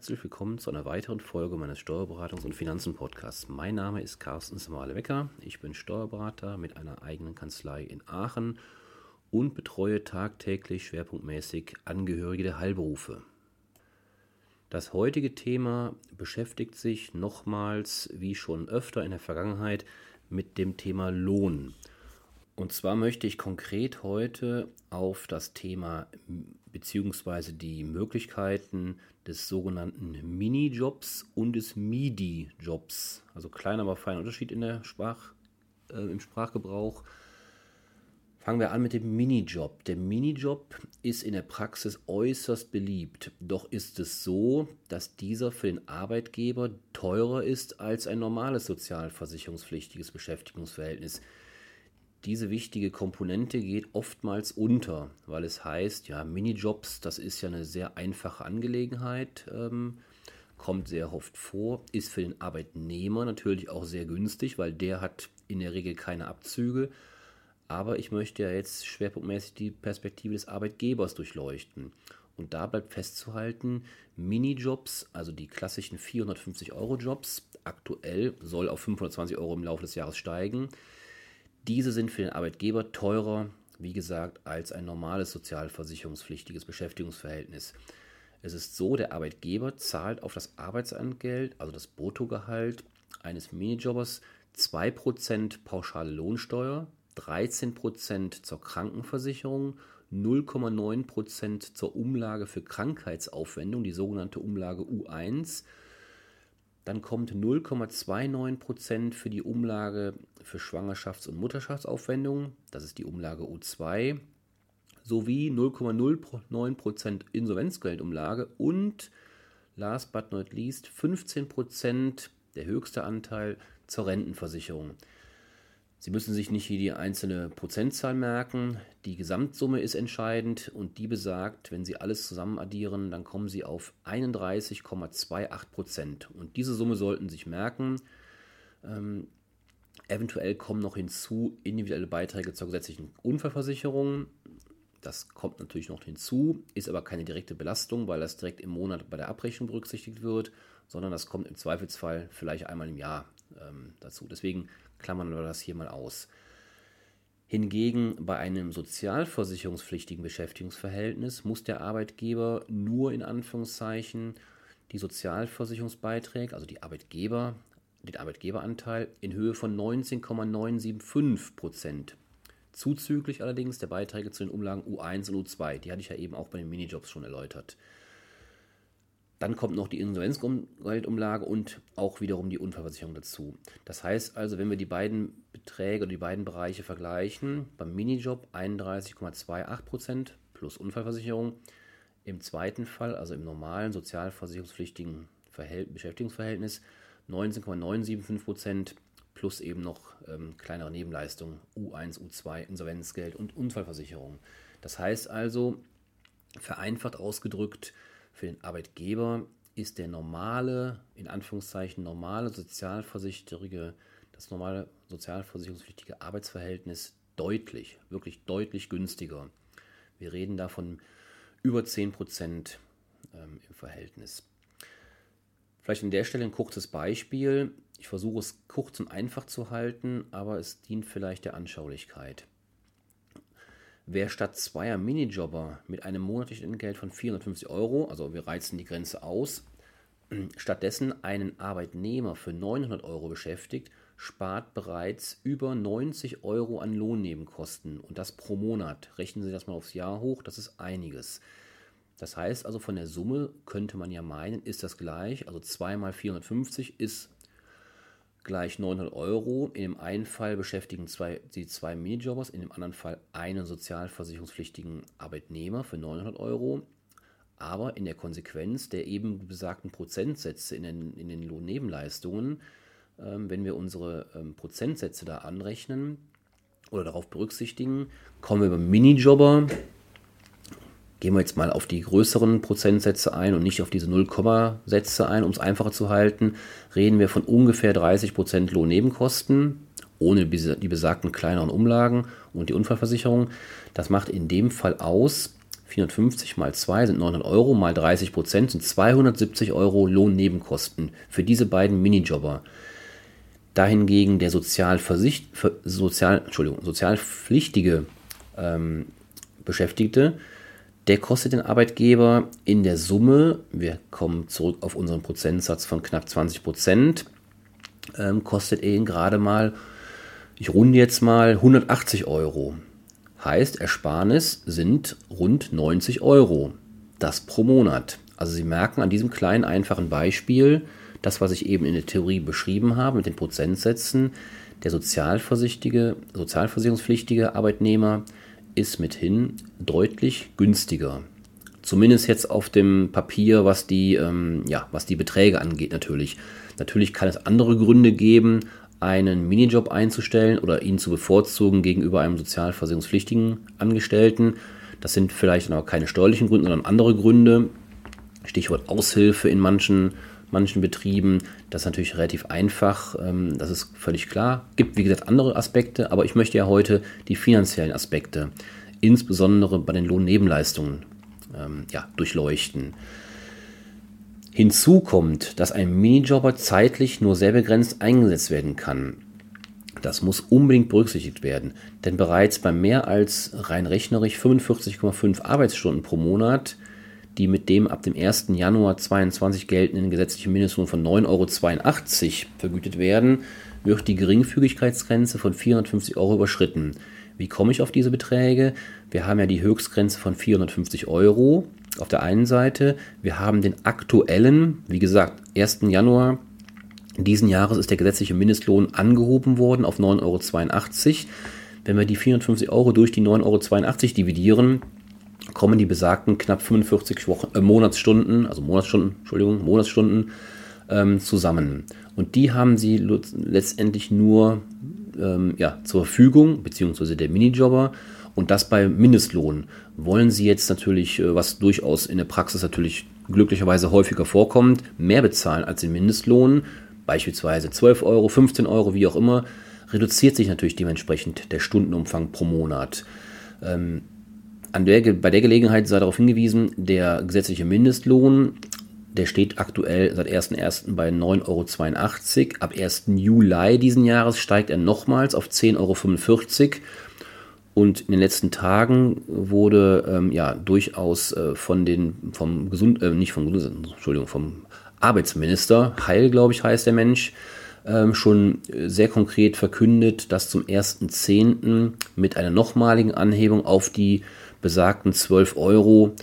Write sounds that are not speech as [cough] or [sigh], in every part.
Herzlich willkommen zu einer weiteren Folge meines Steuerberatungs- und Finanzen-Podcasts. Mein Name ist Carsten Samale-Wecker. Ich bin Steuerberater mit einer eigenen Kanzlei in Aachen und betreue tagtäglich schwerpunktmäßig Angehörige der Heilberufe. Das heutige Thema beschäftigt sich nochmals, wie schon öfter in der Vergangenheit, mit dem Thema Lohn. Und zwar möchte ich konkret heute auf das Thema bzw. die Möglichkeiten des sogenannten Minijobs und des MIDI-Jobs, also kleiner, aber feiner Unterschied in der Sprach, äh, im Sprachgebrauch. Fangen wir an mit dem Minijob. Der Minijob ist in der Praxis äußerst beliebt. Doch ist es so, dass dieser für den Arbeitgeber teurer ist als ein normales sozialversicherungspflichtiges Beschäftigungsverhältnis diese wichtige Komponente geht oftmals unter, weil es heißt, ja, Minijobs, das ist ja eine sehr einfache Angelegenheit, ähm, kommt sehr oft vor, ist für den Arbeitnehmer natürlich auch sehr günstig, weil der hat in der Regel keine Abzüge. Aber ich möchte ja jetzt schwerpunktmäßig die Perspektive des Arbeitgebers durchleuchten. Und da bleibt festzuhalten, Minijobs, also die klassischen 450-Euro-Jobs, aktuell soll auf 520 Euro im Laufe des Jahres steigen, diese sind für den Arbeitgeber teurer, wie gesagt, als ein normales sozialversicherungspflichtiges Beschäftigungsverhältnis. Es ist so, der Arbeitgeber zahlt auf das Arbeitsentgelt, also das Bruttogehalt eines Minijobbers, 2% pauschale Lohnsteuer, 13% zur Krankenversicherung, 0,9% zur Umlage für Krankheitsaufwendung, die sogenannte Umlage U1 dann kommt 0,29% für die Umlage für Schwangerschafts- und Mutterschaftsaufwendungen, das ist die Umlage U2, sowie 0,09% Insolvenzgeldumlage. Und last but not least 15% der höchste Anteil zur Rentenversicherung. Sie müssen sich nicht hier die einzelne Prozentzahl merken. Die Gesamtsumme ist entscheidend und die besagt, wenn Sie alles zusammen addieren, dann kommen Sie auf 31,28 Prozent. Und diese Summe sollten Sie sich merken. Ähm, eventuell kommen noch hinzu individuelle Beiträge zur gesetzlichen Unfallversicherung. Das kommt natürlich noch hinzu, ist aber keine direkte Belastung, weil das direkt im Monat bei der Abrechnung berücksichtigt wird, sondern das kommt im Zweifelsfall vielleicht einmal im Jahr ähm, dazu. Deswegen klammern wir das hier mal aus. Hingegen bei einem sozialversicherungspflichtigen Beschäftigungsverhältnis muss der Arbeitgeber nur in Anführungszeichen die Sozialversicherungsbeiträge, also die Arbeitgeber, den Arbeitgeberanteil in Höhe von 19,975 Prozent. Zuzüglich allerdings der Beiträge zu den Umlagen U1 und U2. Die hatte ich ja eben auch bei den Minijobs schon erläutert. Dann kommt noch die Insolvenzgeldumlage und auch wiederum die Unfallversicherung dazu. Das heißt also, wenn wir die beiden Beträge oder die beiden Bereiche vergleichen, beim Minijob 31,28% plus Unfallversicherung, im zweiten Fall, also im normalen sozialversicherungspflichtigen Beschäftigungsverhältnis, 19,975% plus eben noch ähm, kleinere Nebenleistungen, U1, U2, Insolvenzgeld und Unfallversicherung. Das heißt also, vereinfacht ausgedrückt, für den Arbeitgeber ist der normale, in Anführungszeichen normale sozialversicherige, das normale sozialversicherungspflichtige Arbeitsverhältnis deutlich, wirklich deutlich günstiger. Wir reden da von über 10 Prozent ähm, im Verhältnis. Vielleicht an der Stelle ein kurzes Beispiel. Ich versuche es kurz und einfach zu halten, aber es dient vielleicht der Anschaulichkeit. Wer statt zweier Minijobber mit einem monatlichen Entgelt von 450 Euro, also wir reizen die Grenze aus, [clears throat] stattdessen einen Arbeitnehmer für 900 Euro beschäftigt, spart bereits über 90 Euro an Lohnnebenkosten und das pro Monat. Rechnen Sie das mal aufs Jahr hoch, das ist einiges. Das heißt also, von der Summe könnte man ja meinen, ist das gleich, also 2 mal 450 ist gleich 900 Euro. In dem einen Fall beschäftigen zwei, sie zwei Minijobbers, in dem anderen Fall einen sozialversicherungspflichtigen Arbeitnehmer für 900 Euro. Aber in der Konsequenz der eben besagten Prozentsätze in den, in den Lohnnebenleistungen, ähm, wenn wir unsere ähm, Prozentsätze da anrechnen oder darauf berücksichtigen, kommen wir beim Minijobber Gehen wir jetzt mal auf die größeren Prozentsätze ein und nicht auf diese 0, ein, um es einfacher zu halten. Reden wir von ungefähr 30 Prozent Lohnnebenkosten, ohne die besagten kleineren Umlagen und die Unfallversicherung. Das macht in dem Fall aus 450 mal 2 sind 900 Euro, mal 30 Prozent sind 270 Euro Lohnnebenkosten für diese beiden Minijobber. Dahingegen der Sozialversicht, Sozial, Entschuldigung, sozialpflichtige ähm, Beschäftigte, der kostet den Arbeitgeber in der Summe, wir kommen zurück auf unseren Prozentsatz von knapp 20 Prozent, ähm, kostet ihn gerade mal, ich runde jetzt mal 180 Euro. Heißt, Ersparnis sind rund 90 Euro. Das pro Monat. Also Sie merken an diesem kleinen, einfachen Beispiel, das, was ich eben in der Theorie beschrieben habe mit den Prozentsätzen, der sozialversichtige, sozialversicherungspflichtige Arbeitnehmer ist mithin deutlich günstiger. Zumindest jetzt auf dem Papier, was die, ähm, ja, was die Beträge angeht, natürlich. Natürlich kann es andere Gründe geben, einen Minijob einzustellen oder ihn zu bevorzugen gegenüber einem sozialversicherungspflichtigen Angestellten. Das sind vielleicht aber keine steuerlichen Gründe, sondern andere Gründe. Stichwort Aushilfe in manchen, manchen Betrieben. Das ist natürlich relativ einfach, ähm, das ist völlig klar. Gibt, wie gesagt, andere Aspekte, aber ich möchte ja heute die finanziellen Aspekte, insbesondere bei den Lohnnebenleistungen, ähm, ja, durchleuchten. Hinzu kommt, dass ein Minijobber zeitlich nur sehr begrenzt eingesetzt werden kann. Das muss unbedingt berücksichtigt werden, denn bereits bei mehr als rein rechnerisch 45,5 Arbeitsstunden pro Monat, die mit dem ab dem 1. Januar 2022 geltenden gesetzlichen Mindestlohn von 9,82 Euro vergütet werden, wird die Geringfügigkeitsgrenze von 450 Euro überschritten. Wie komme ich auf diese Beträge? Wir haben ja die Höchstgrenze von 450 Euro auf der einen Seite. Wir haben den aktuellen, wie gesagt, 1. Januar diesen Jahres ist der gesetzliche Mindestlohn angehoben worden auf 9,82 Euro. Wenn wir die 450 Euro durch die 9,82 Euro dividieren, kommen die besagten knapp 45 Wochen, äh, Monatsstunden, also Monatsstunden, Entschuldigung, Monatsstunden ähm, zusammen. Und die haben sie letztendlich nur ähm, ja, zur Verfügung, beziehungsweise der Minijobber, und das bei Mindestlohn. Wollen Sie jetzt natürlich, äh, was durchaus in der Praxis natürlich glücklicherweise häufiger vorkommt, mehr bezahlen als den Mindestlohn, beispielsweise 12 Euro, 15 Euro, wie auch immer, reduziert sich natürlich dementsprechend der Stundenumfang pro Monat. Ähm, an der, bei der Gelegenheit sei darauf hingewiesen, der gesetzliche Mindestlohn, der steht aktuell seit 1.1. bei 9,82 Euro. Ab 1. Juli diesen Jahres steigt er nochmals auf 10,45 Euro. Und in den letzten Tagen wurde ähm, ja durchaus äh, von den, vom Gesund, äh, nicht vom Entschuldigung, vom Arbeitsminister, Heil, glaube ich, heißt der Mensch, ähm, schon sehr konkret verkündet, dass zum 1.10. mit einer nochmaligen Anhebung auf die besagten 12 Euro,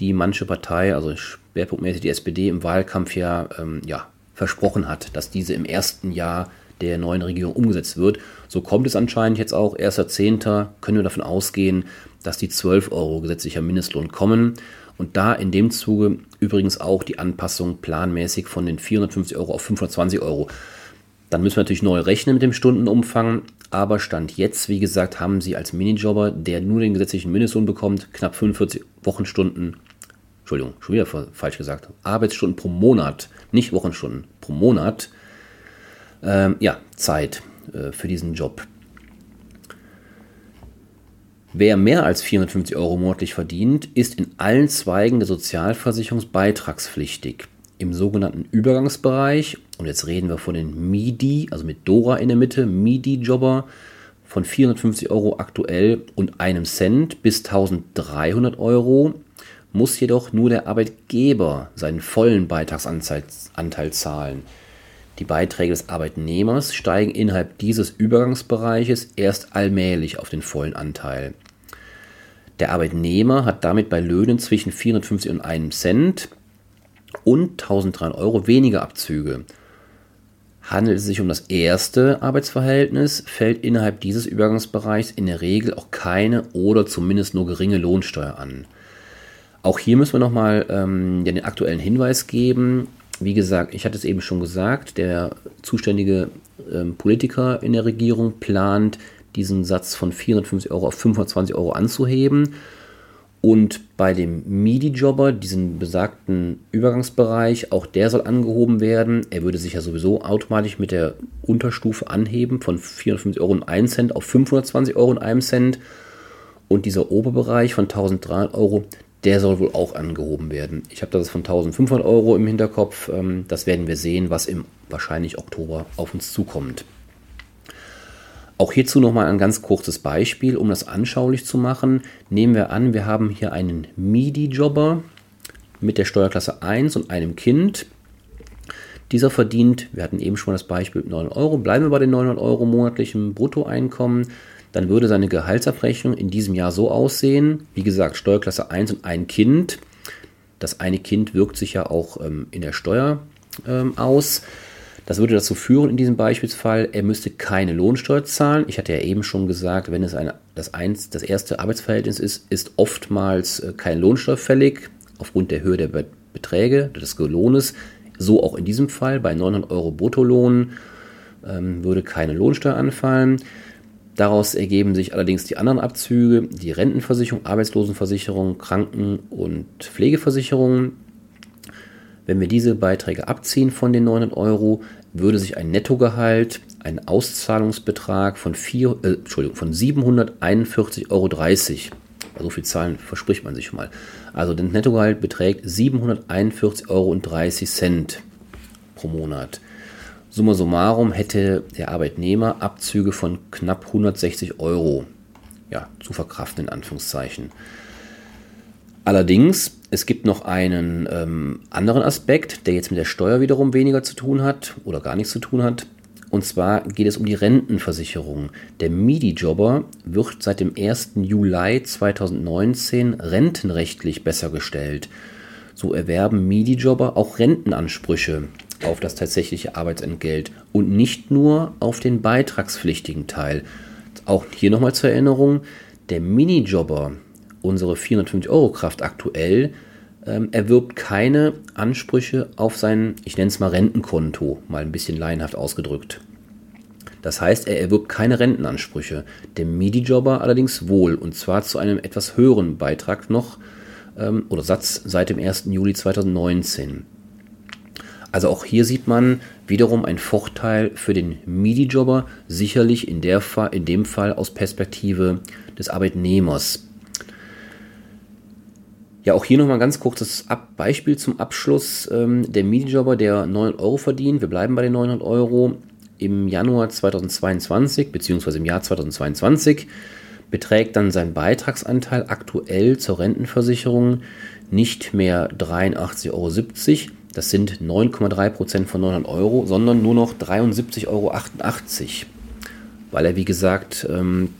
die manche Partei, also schwerpunktmäßig die SPD, im Wahlkampf ja, ähm, ja versprochen hat, dass diese im ersten Jahr der neuen Regierung umgesetzt wird. So kommt es anscheinend jetzt auch. 1.10. können wir davon ausgehen, dass die 12 Euro gesetzlicher Mindestlohn kommen. Und da in dem Zuge übrigens auch die Anpassung planmäßig von den 450 Euro auf 520 Euro. Dann müssen wir natürlich neu rechnen mit dem Stundenumfang. Aber Stand jetzt, wie gesagt, haben Sie als Minijobber, der nur den gesetzlichen Mindestlohn bekommt, knapp 45 Wochenstunden, Entschuldigung, schon wieder falsch gesagt, Arbeitsstunden pro Monat, nicht Wochenstunden, pro Monat ähm, ja, Zeit äh, für diesen Job. Wer mehr als 450 Euro monatlich verdient, ist in allen Zweigen der Sozialversicherungsbeitragspflichtig. Im sogenannten Übergangsbereich, und jetzt reden wir von den MIDI, also mit Dora in der Mitte, MIDI-Jobber, von 450 Euro aktuell und einem Cent bis 1300 Euro, muss jedoch nur der Arbeitgeber seinen vollen Beitragsanteil zahlen. Die Beiträge des Arbeitnehmers steigen innerhalb dieses Übergangsbereiches erst allmählich auf den vollen Anteil. Der Arbeitnehmer hat damit bei Löhnen zwischen 450 und 1 Cent und 1300 Euro weniger Abzüge. Handelt es sich um das erste Arbeitsverhältnis, fällt innerhalb dieses Übergangsbereichs in der Regel auch keine oder zumindest nur geringe Lohnsteuer an. Auch hier müssen wir nochmal ähm, den aktuellen Hinweis geben wie gesagt, ich hatte es eben schon gesagt, der zuständige ähm, Politiker in der Regierung plant, diesen Satz von 450 Euro auf 520 Euro anzuheben. Und bei dem MIDI-Jobber, diesen besagten Übergangsbereich, auch der soll angehoben werden. Er würde sich ja sowieso automatisch mit der Unterstufe anheben von 450 Euro und 1 Cent auf 520 Euro und 1 Cent. Und dieser Oberbereich von 1300 Euro, der soll wohl auch angehoben werden. Ich habe das von 1500 Euro im Hinterkopf. Ähm, das werden wir sehen, was im wahrscheinlich Oktober auf uns zukommt. Auch hierzu nochmal ein ganz kurzes Beispiel, um das anschaulich zu machen. Nehmen wir an, wir haben hier einen MIDI-Jobber mit der Steuerklasse 1 und einem Kind. Dieser verdient, wir hatten eben schon das Beispiel 900 Euro, bleiben wir bei den 900 Euro monatlichem Bruttoeinkommen, dann würde seine Gehaltsabrechnung in diesem Jahr so aussehen, wie gesagt, Steuerklasse 1 und ein Kind. Das eine Kind wirkt sich ja auch ähm, in der Steuer ähm, aus. Das würde dazu führen, in diesem Beispielsfall, er müsste keine Lohnsteuer zahlen. Ich hatte ja eben schon gesagt, wenn es eine, das, eins, das erste Arbeitsverhältnis ist, ist oftmals äh, keine Lohnsteuer fällig, aufgrund der Höhe der Beträge, des Lohnes. So auch in diesem Fall, bei 900 Euro Bruttolohn ähm, würde keine Lohnsteuer anfallen. Daraus ergeben sich allerdings die anderen Abzüge, die Rentenversicherung, Arbeitslosenversicherung, Kranken- und Pflegeversicherung. Wenn wir diese Beiträge abziehen von den 900 Euro, würde sich ein Nettogehalt, ein Auszahlungsbetrag von, vier, äh, Entschuldigung, von 741,30 Euro, so viel Zahlen verspricht man sich schon mal, also das Nettogehalt beträgt 741,30 Euro pro Monat. Summa summarum hätte der Arbeitnehmer Abzüge von knapp 160 Euro ja, zu verkraften, in Anführungszeichen. Allerdings, es gibt noch einen ähm, anderen Aspekt, der jetzt mit der Steuer wiederum weniger zu tun hat oder gar nichts zu tun hat. Und zwar geht es um die Rentenversicherung. Der MIDI-Jobber wird seit dem 1. Juli 2019 rentenrechtlich besser gestellt. So erwerben MIDI-Jobber auch Rentenansprüche auf das tatsächliche Arbeitsentgelt und nicht nur auf den beitragspflichtigen Teil. Auch hier nochmal zur Erinnerung, der Minijobber unsere 450 Euro Kraft aktuell ähm, erwirbt keine Ansprüche auf sein, ich nenne es mal Rentenkonto, mal ein bisschen laienhaft ausgedrückt. Das heißt, er erwirbt keine Rentenansprüche. Der MIDI-Jobber allerdings wohl, und zwar zu einem etwas höheren Beitrag noch ähm, oder Satz seit dem 1. Juli 2019. Also auch hier sieht man wiederum ein Vorteil für den MIDI-Jobber, sicherlich in, der in dem Fall aus Perspektive des Arbeitnehmers. Ja, auch hier nochmal ein ganz kurzes Ab Beispiel zum Abschluss. Ähm, der Minijobber, der 900 Euro verdient, wir bleiben bei den 900 Euro, im Januar 2022 bzw. im Jahr 2022 beträgt dann sein Beitragsanteil aktuell zur Rentenversicherung nicht mehr 83,70 Euro, das sind 9,3% von 900 Euro, sondern nur noch 73,88 Euro, weil er wie gesagt ähm,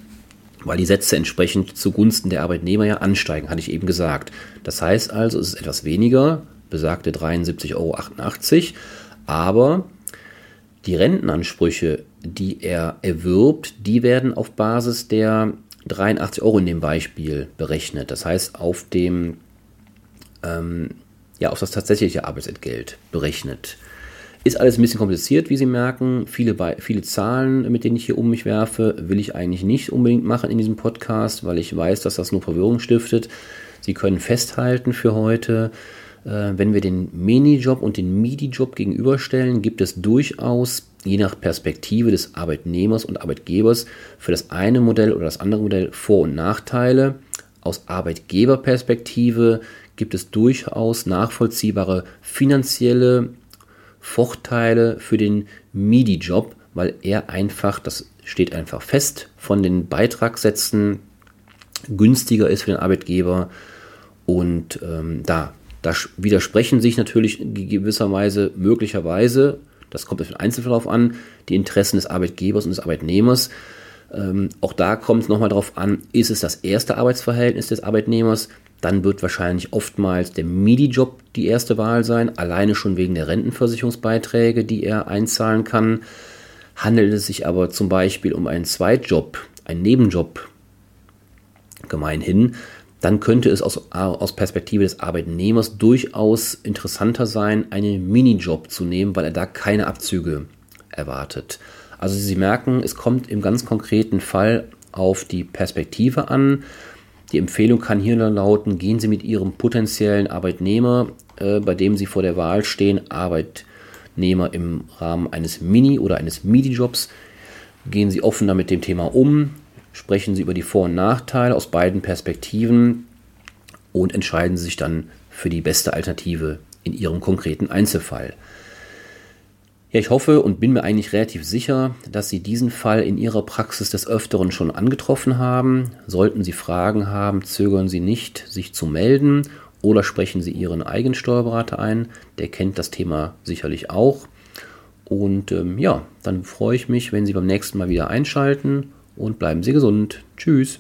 weil die Sätze entsprechend zugunsten der Arbeitnehmer ja ansteigen, hatte ich eben gesagt. Das heißt also, es ist etwas weniger, besagte 73,88 Euro, aber die Rentenansprüche, die er erwirbt, die werden auf Basis der 83 Euro in dem Beispiel berechnet. Das heißt, auf dem ähm, ja, auf das tatsächliche Arbeitsentgelt berechnet. Ist alles ein bisschen kompliziert, wie Sie merken. Viele, viele Zahlen, mit denen ich hier um mich werfe, will ich eigentlich nicht unbedingt machen in diesem Podcast, weil ich weiß, dass das nur Verwirrung stiftet. Sie können festhalten für heute, äh, wenn wir den Minijob und den MIDI-Job gegenüberstellen, gibt es durchaus, je nach Perspektive des Arbeitnehmers und Arbeitgebers, für das eine Modell oder das andere Modell Vor- und Nachteile. Aus Arbeitgeberperspektive gibt es durchaus nachvollziehbare finanzielle Vorteile für den MIDI-Job, weil er einfach, das steht einfach fest, von den Beitragssätzen günstiger ist für den Arbeitgeber. Und ähm, da, da widersprechen sich natürlich gewisserweise möglicherweise, das kommt auf den Einzelverlauf an, die Interessen des Arbeitgebers und des Arbeitnehmers. Ähm, auch da kommt es nochmal darauf an, ist es das erste Arbeitsverhältnis des Arbeitnehmers, dann wird wahrscheinlich oftmals der MIDI-Job die erste Wahl sein, alleine schon wegen der Rentenversicherungsbeiträge, die er einzahlen kann. Handelt es sich aber zum Beispiel um einen Zweitjob, einen Nebenjob gemeinhin, dann könnte es aus, aus Perspektive des Arbeitnehmers durchaus interessanter sein, einen Minijob zu nehmen, weil er da keine Abzüge erwartet. Also Sie merken, es kommt im ganz konkreten Fall auf die Perspektive an. Die Empfehlung kann hier lauten, gehen Sie mit Ihrem potenziellen Arbeitnehmer, äh, bei dem Sie vor der Wahl stehen, Arbeitnehmer im Rahmen eines Mini- oder eines MIDI-Jobs, gehen Sie offener mit dem Thema um, sprechen Sie über die Vor- und Nachteile aus beiden Perspektiven und entscheiden sich dann für die beste Alternative in Ihrem konkreten Einzelfall. Ja, ich hoffe und bin mir eigentlich relativ sicher, dass Sie diesen Fall in Ihrer Praxis des Öfteren schon angetroffen haben. Sollten Sie Fragen haben, zögern Sie nicht, sich zu melden oder sprechen Sie Ihren eigenen Steuerberater ein. Der kennt das Thema sicherlich auch. Und ähm, ja, dann freue ich mich, wenn Sie beim nächsten Mal wieder einschalten und bleiben Sie gesund. Tschüss.